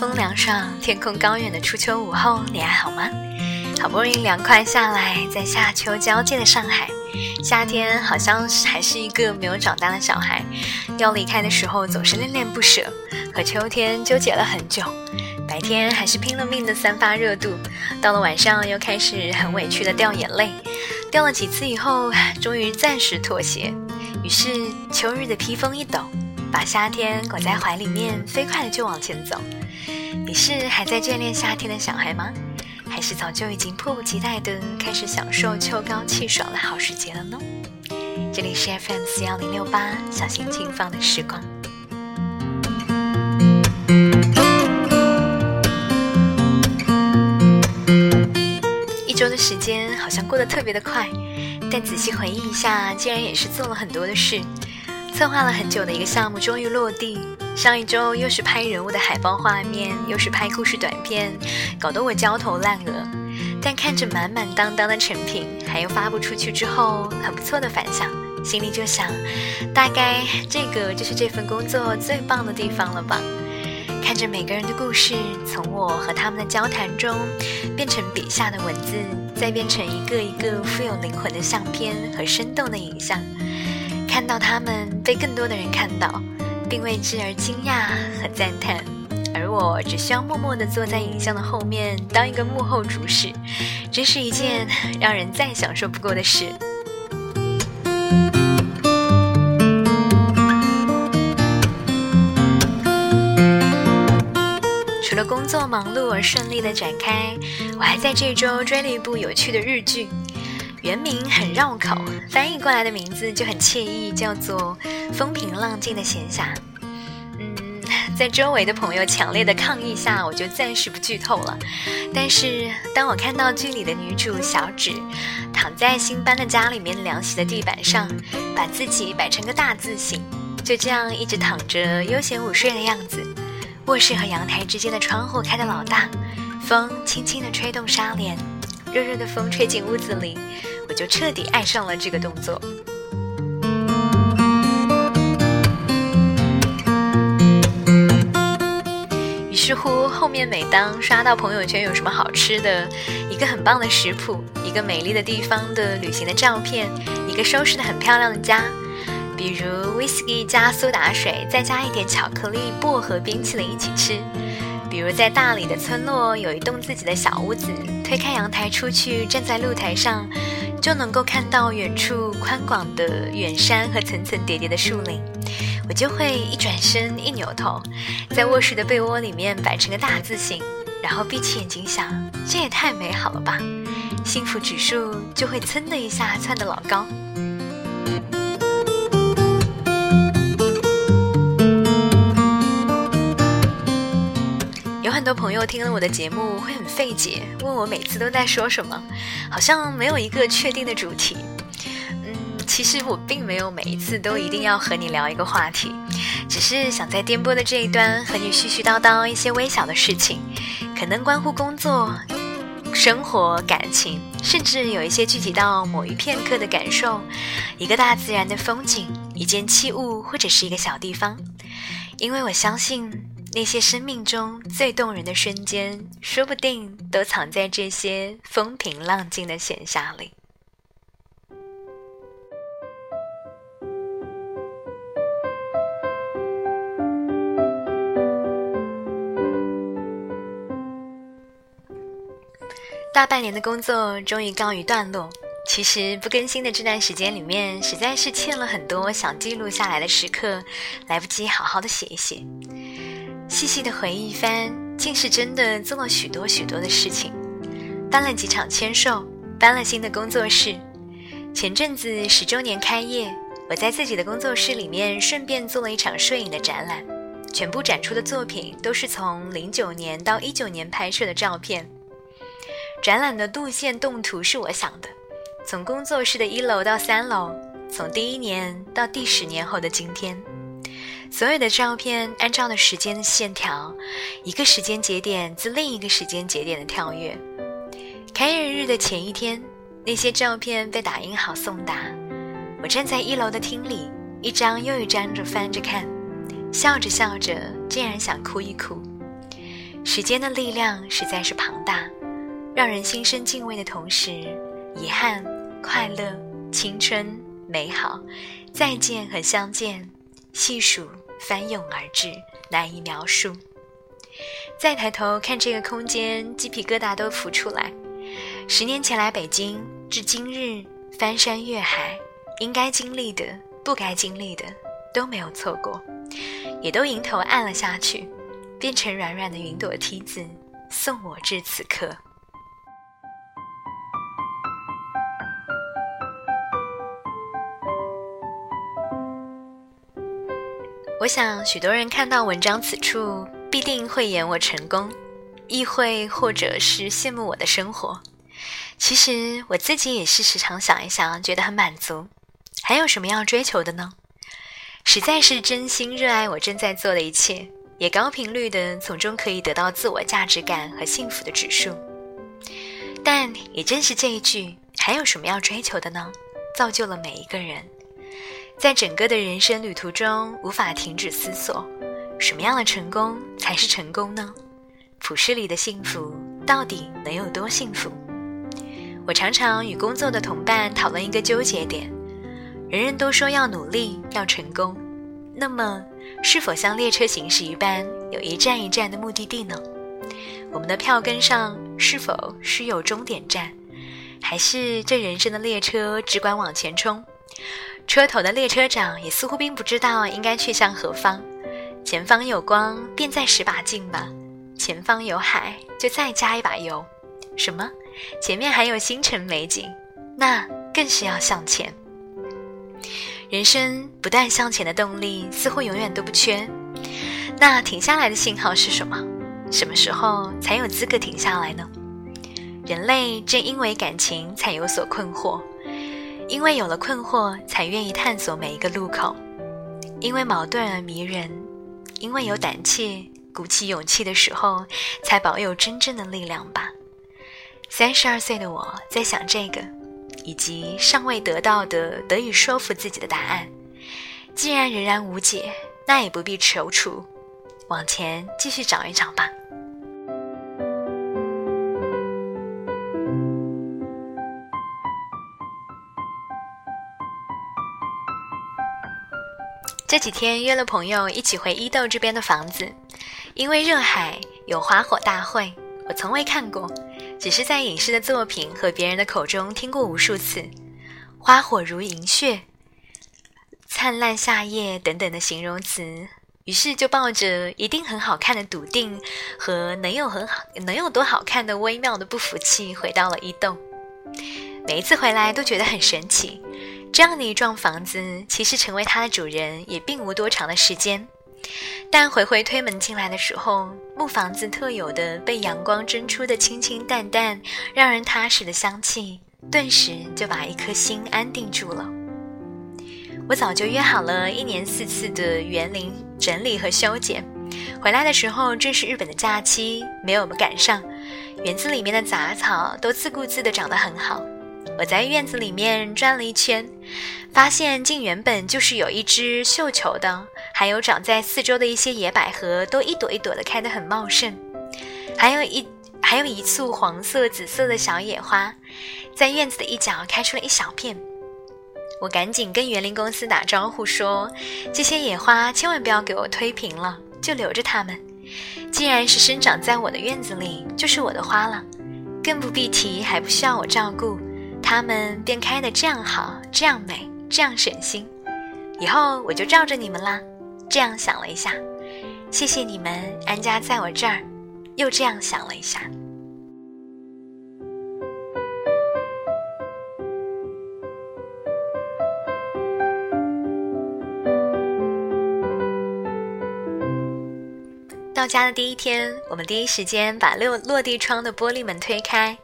风凉爽，天空高远的初秋午后，你还好吗？好不容易凉快下来，在夏秋交界的上海，夏天好像还是一个没有长大的小孩，要离开的时候总是恋恋不舍，和秋天纠结了很久。白天还是拼了命的散发热度，到了晚上又开始很委屈的掉眼泪，掉了几次以后，终于暂时妥协。于是秋日的披风一抖。把夏天裹在怀里面，飞快的就往前走。你是还在眷恋夏天的小孩吗？还是早就已经迫不及待的开始享受秋高气爽的好时节了呢？这里是 FM 四幺零六八，小心情放的时光。一周的时间好像过得特别的快，但仔细回忆一下，竟然也是做了很多的事。策划了很久的一个项目终于落地。上一周又是拍人物的海报画面，又是拍故事短片，搞得我焦头烂额。但看着满满当当的成品，还有发布出去之后很不错的反响，心里就想，大概这个就是这份工作最棒的地方了吧。看着每个人的故事，从我和他们的交谈中，变成笔下的文字，再变成一个一个富有灵魂的相片和生动的影像。看到他们被更多的人看到，并为之而惊讶和赞叹，而我只需要默默地坐在影像的后面，当一个幕后主使，真是一件让人再享受不过的事。除了工作忙碌而顺利的展开，我还在这周追了一部有趣的日剧。原名很绕口，翻译过来的名字就很惬意，叫做《风平浪静的闲暇》。嗯，在周围的朋友强烈的抗议下，我就暂时不剧透了。但是，当我看到剧里的女主小指躺在新搬的家里面凉席的地板上，把自己摆成个大字形，就这样一直躺着悠闲午睡的样子，卧室和阳台之间的窗户开得老大，风轻轻地吹动纱帘。热热的风吹进屋子里，我就彻底爱上了这个动作。于是乎，后面每当刷到朋友圈有什么好吃的，一个很棒的食谱，一个美丽的地方的旅行的照片，一个收拾的很漂亮的家，比如 whisky 加苏打水，再加一点巧克力、薄荷冰淇淋一起吃。比如在大理的村落，有一栋自己的小屋子，推开阳台出去，站在露台上，就能够看到远处宽广的远山和层层叠叠的树林。我就会一转身，一扭头，在卧室的被窝里面摆成个大字形，然后闭起眼睛想：这也太美好了吧！幸福指数就会噌的一下窜得老高。很多朋友听了我的节目会很费解，问我每次都在说什么，好像没有一个确定的主题。嗯，其实我并没有每一次都一定要和你聊一个话题，只是想在电波的这一端和你絮絮叨叨一些微小的事情，可能关乎工作、生活、感情，甚至有一些具体到某一片刻的感受，一个大自然的风景，一件器物，或者是一个小地方，因为我相信。那些生命中最动人的瞬间，说不定都藏在这些风平浪静的闲暇里。大半年的工作终于告一段落。其实不更新的这段时间里面，实在是欠了很多想记录下来的时刻，来不及好好的写一写。细细的回忆一番，竟是真的做了许多许多的事情，办了几场签售，搬了新的工作室。前阵子十周年开业，我在自己的工作室里面顺便做了一场摄影的展览，全部展出的作品都是从零九年到一九年拍摄的照片。展览的路线动图是我想的，从工作室的一楼到三楼，从第一年到第十年后的今天。所有的照片按照的时间的线条，一个时间节点自另一个时间节点的跳跃。开业日的前一天，那些照片被打印好送达。我站在一楼的厅里，一张又一张着翻着看，笑着笑着，竟然想哭一哭。时间的力量实在是庞大，让人心生敬畏的同时，遗憾、快乐、青春、美好、再见和相见，细数翻涌而至，难以描述。再抬头看这个空间，鸡皮疙瘩都浮出来。十年前来北京，至今日翻山越海，应该经历的、不该经历的都没有错过，也都迎头按了下去。变成软软的云朵梯子，送我至此刻。想，许多人看到文章此处，必定会言我成功，亦会或者是羡慕我的生活。其实我自己也是时常想一想，觉得很满足。还有什么要追求的呢？实在是真心热爱我正在做的一切。也高频率的从中可以得到自我价值感和幸福的指数，但也正是这一句“还有什么要追求的呢？”造就了每一个人，在整个的人生旅途中无法停止思索：什么样的成功才是成功呢？普世里的幸福到底能有多幸福？我常常与工作的同伴讨论一个纠结点：人人都说要努力要成功，那么。是否像列车行驶一般，有一站一站的目的地呢？我们的票根上是否是有终点站，还是这人生的列车只管往前冲？车头的列车长也似乎并不知道应该去向何方。前方有光，便再使把劲吧；前方有海，就再加一把油。什么？前面还有星辰美景，那更是要向前。人生不断向前的动力似乎永远都不缺，那停下来的信号是什么？什么时候才有资格停下来呢？人类正因为感情才有所困惑，因为有了困惑才愿意探索每一个路口，因为矛盾而迷人，因为有胆怯，鼓起勇气的时候才保有真正的力量吧。三十二岁的我在想这个。以及尚未得到的得以说服自己的答案，既然仍然无解，那也不必踌躇，往前继续找一找吧。这几天约了朋友一起回伊豆这边的房子，因为热海有花火大会，我从未看过。只是在影视的作品和别人的口中听过无数次，花火如银屑、灿烂夏夜等等的形容词，于是就抱着一定很好看的笃定和能有很好能有多好看的微妙的不服气，回到了伊豆。每一次回来都觉得很神奇，这样的一幢房子，其实成为它的主人也并无多长的时间。但回回推门进来的时候，木房子特有的被阳光蒸出的清清淡淡、让人踏实的香气，顿时就把一颗心安定住了。我早就约好了一年四次的园林整理和修剪，回来的时候正是日本的假期，没有赶上。园子里面的杂草都自顾自的长得很好。我在院子里面转了一圈，发现竟原本就是有一只绣球的，还有长在四周的一些野百合，都一朵一朵的开得很茂盛，还有一还有一簇黄色、紫色的小野花，在院子的一角开出了一小片。我赶紧跟园林公司打招呼说：“这些野花千万不要给我推平了，就留着它们。既然是生长在我的院子里，就是我的花了，更不必提还不需要我照顾。”他们便开得这样好，这样美，这样省心。以后我就照着你们啦。这样想了一下，谢谢你们安家在我这儿。又这样想了一下。到家的第一天，我们第一时间把落落地窗的玻璃门推开，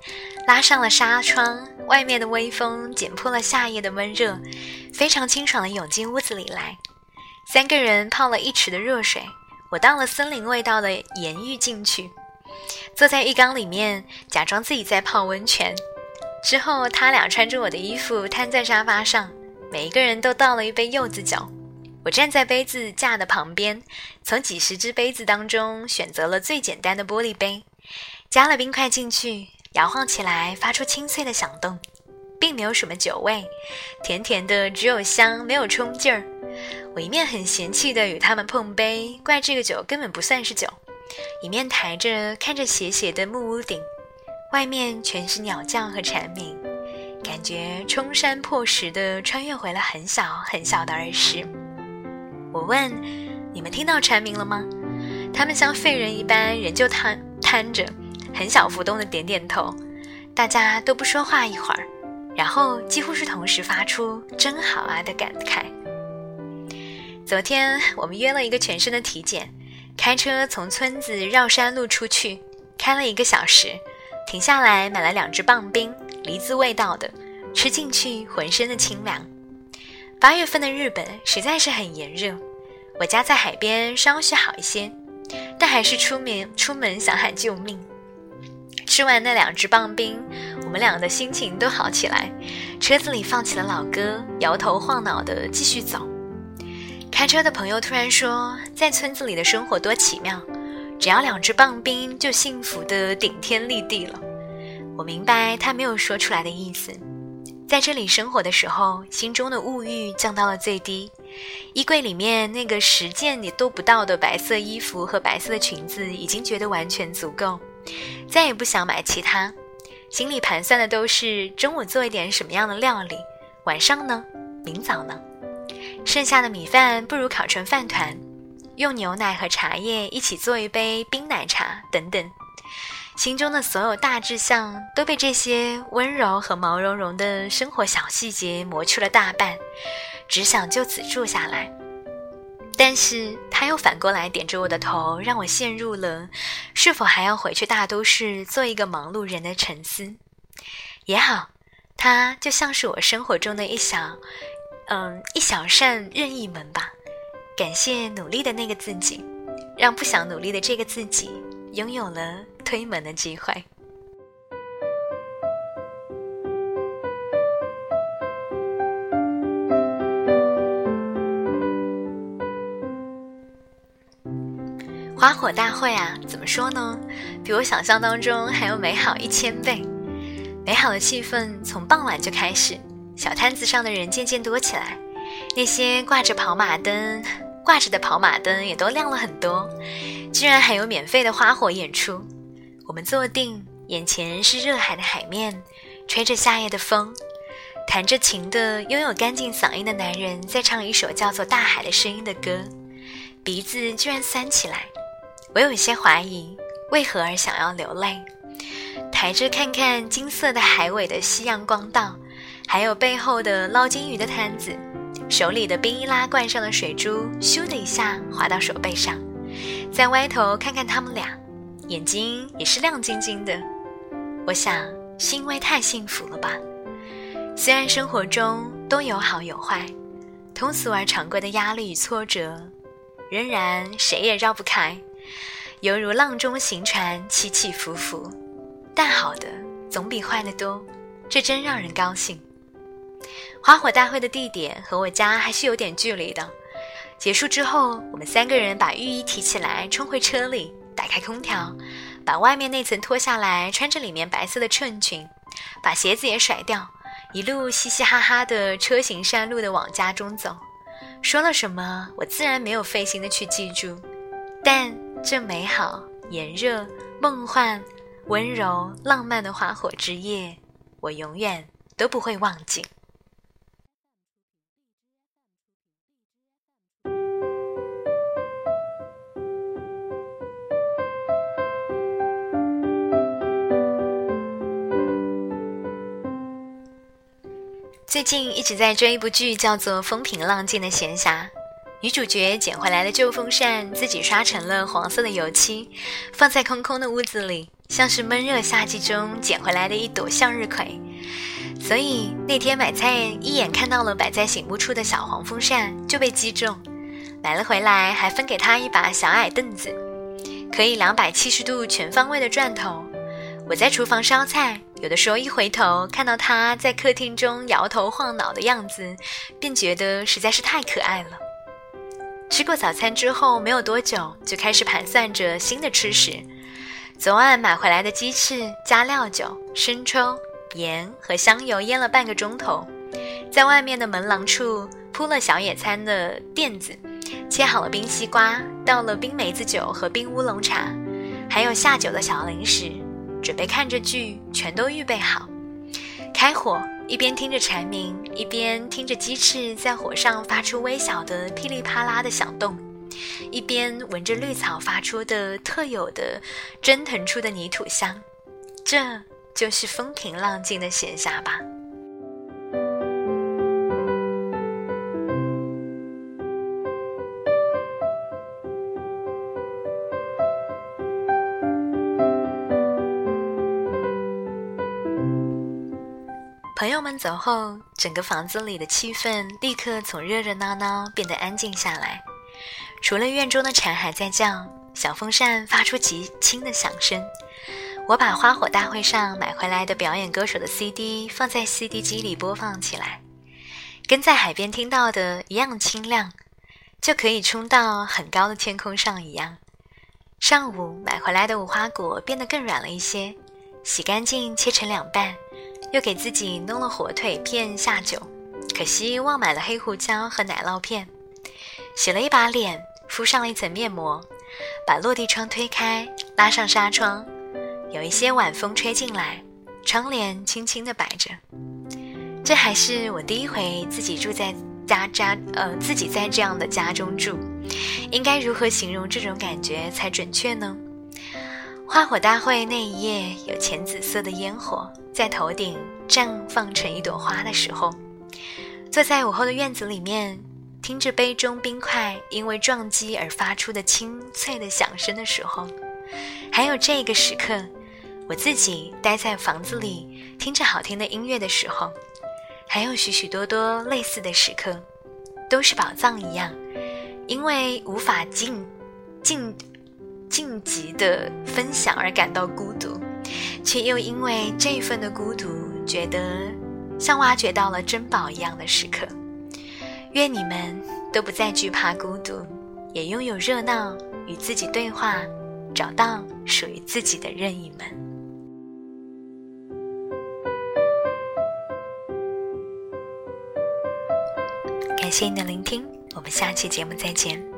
拉上了纱窗。外面的微风剪破了夏夜的闷热，非常清爽的涌进屋子里来。三个人泡了一池的热水，我倒了森林味道的盐浴进去，坐在浴缸里面，假装自己在泡温泉。之后，他俩穿着我的衣服瘫在沙发上，每一个人都倒了一杯柚子酒。我站在杯子架的旁边，从几十只杯子当中选择了最简单的玻璃杯，加了冰块进去，摇晃起来发出清脆的响动，并没有什么酒味，甜甜的，只有香，没有冲劲儿。我一面很嫌弃的与他们碰杯，怪这个酒根本不算是酒，一面抬着看着斜斜的木屋顶，外面全是鸟叫和蝉鸣。感觉冲山破石的穿越回了很小很小的儿时。我问：“你们听到蝉鸣了吗？”他们像废人一般，仍旧瘫瘫着，很小浮动的点点头。大家都不说话一会儿，然后几乎是同时发出“真好啊”的感慨。昨天我们约了一个全身的体检，开车从村子绕山路出去，开了一个小时，停下来买了两只棒冰。梨子味道的，吃进去浑身的清凉。八月份的日本实在是很炎热，我家在海边稍许好一些，但还是出门出门想喊救命。吃完那两只棒冰，我们俩的心情都好起来，车子里放起了老歌，摇头晃脑的继续走。开车的朋友突然说，在村子里的生活多奇妙，只要两只棒冰就幸福的顶天立地了。我明白他没有说出来的意思。在这里生活的时候，心中的物欲降到了最低，衣柜里面那个十件你都不到的白色衣服和白色的裙子已经觉得完全足够，再也不想买其他。心里盘算的都是中午做一点什么样的料理，晚上呢，明早呢，剩下的米饭不如烤成饭团，用牛奶和茶叶一起做一杯冰奶茶等等。心中的所有大志向都被这些温柔和毛茸茸的生活小细节磨去了大半，只想就此住下来。但是他又反过来点着我的头，让我陷入了是否还要回去大都市做一个忙碌人的沉思。也好，他就像是我生活中的一小，嗯，一小扇任意门吧。感谢努力的那个自己，让不想努力的这个自己拥有了。推门的机会。花火大会啊，怎么说呢？比我想象当中还要美好一千倍。美好的气氛从傍晚就开始，小摊子上的人渐渐多起来，那些挂着跑马灯、挂着的跑马灯也都亮了很多，居然还有免费的花火演出。我们坐定，眼前是热海的海面，吹着夏夜的风，弹着琴的拥有干净嗓音的男人在唱一首叫做《大海的声音》的歌，鼻子居然酸起来。我有些怀疑，为何而想要流泪？抬着看看金色的海尾的夕阳光道，还有背后的捞金鱼的摊子，手里的冰一拉罐上的水珠，咻的一下滑到手背上，再歪头看看他们俩。眼睛也是亮晶晶的，我想是因为太幸福了吧。虽然生活中都有好有坏，通俗而常规的压力与挫折，仍然谁也绕不开，犹如浪中行船，起起伏伏。但好的总比坏的多，这真让人高兴。花火大会的地点和我家还是有点距离的。结束之后，我们三个人把浴衣提起来，冲回车里。打开空调，把外面那层脱下来，穿着里面白色的衬裙，把鞋子也甩掉，一路嘻嘻哈哈的车行山路的往家中走。说了什么，我自然没有费心的去记住，但这美好、炎热、梦幻、温柔、浪漫的花火之夜，我永远都不会忘记。最近一直在追一部剧，叫做《风平浪静的闲暇》。女主角捡回来的旧风扇自己刷成了黄色的油漆，放在空空的屋子里，像是闷热夏季中捡回来的一朵向日葵。所以那天买菜一眼看到了摆在醒目处的小黄风扇，就被击中，买了回来，还分给他一把小矮凳子，可以两百七十度全方位的转头。我在厨房烧菜，有的时候一回头看到他在客厅中摇头晃脑的样子，便觉得实在是太可爱了。吃过早餐之后，没有多久就开始盘算着新的吃食。昨晚买回来的鸡翅，加料酒、生抽、盐和香油腌了半个钟头，在外面的门廊处铺了小野餐的垫子，切好了冰西瓜，倒了冰梅子酒和冰乌龙茶，还有下酒的小零食，准备看着剧，全都预备好。开火，一边听着蝉鸣，一边听着鸡翅在火上发出微小的噼里啪啦的响动，一边闻着绿草发出的特有的蒸腾出的泥土香，这就是风平浪静的闲暇吧。们走后，整个房子里的气氛立刻从热热闹闹变得安静下来。除了院中的蝉还在叫，小风扇发出极轻的响声。我把花火大会上买回来的表演歌手的 CD 放在 CD 机里播放起来，跟在海边听到的一样清亮，就可以冲到很高的天空上一样。上午买回来的无花果变得更软了一些，洗干净切成两半。又给自己弄了火腿片下酒，可惜忘买了黑胡椒和奶酪片。洗了一把脸，敷上了一层面膜，把落地窗推开，拉上纱窗，有一些晚风吹进来，窗帘轻轻地摆着。这还是我第一回自己住在家家，呃，自己在这样的家中住，应该如何形容这种感觉才准确呢？花火大会那一夜，有浅紫色的烟火在头顶绽放成一朵花的时候，坐在午后的院子里面，听着杯中冰块因为撞击而发出的清脆的响声的时候，还有这个时刻，我自己待在房子里听着好听的音乐的时候，还有许许多多类似的时刻，都是宝藏一样，因为无法进进。晋级的分享而感到孤独，却又因为这份的孤独，觉得像挖掘到了珍宝一样的时刻。愿你们都不再惧怕孤独，也拥有热闹与自己对话，找到属于自己的任意门。感谢你的聆听，我们下期节目再见。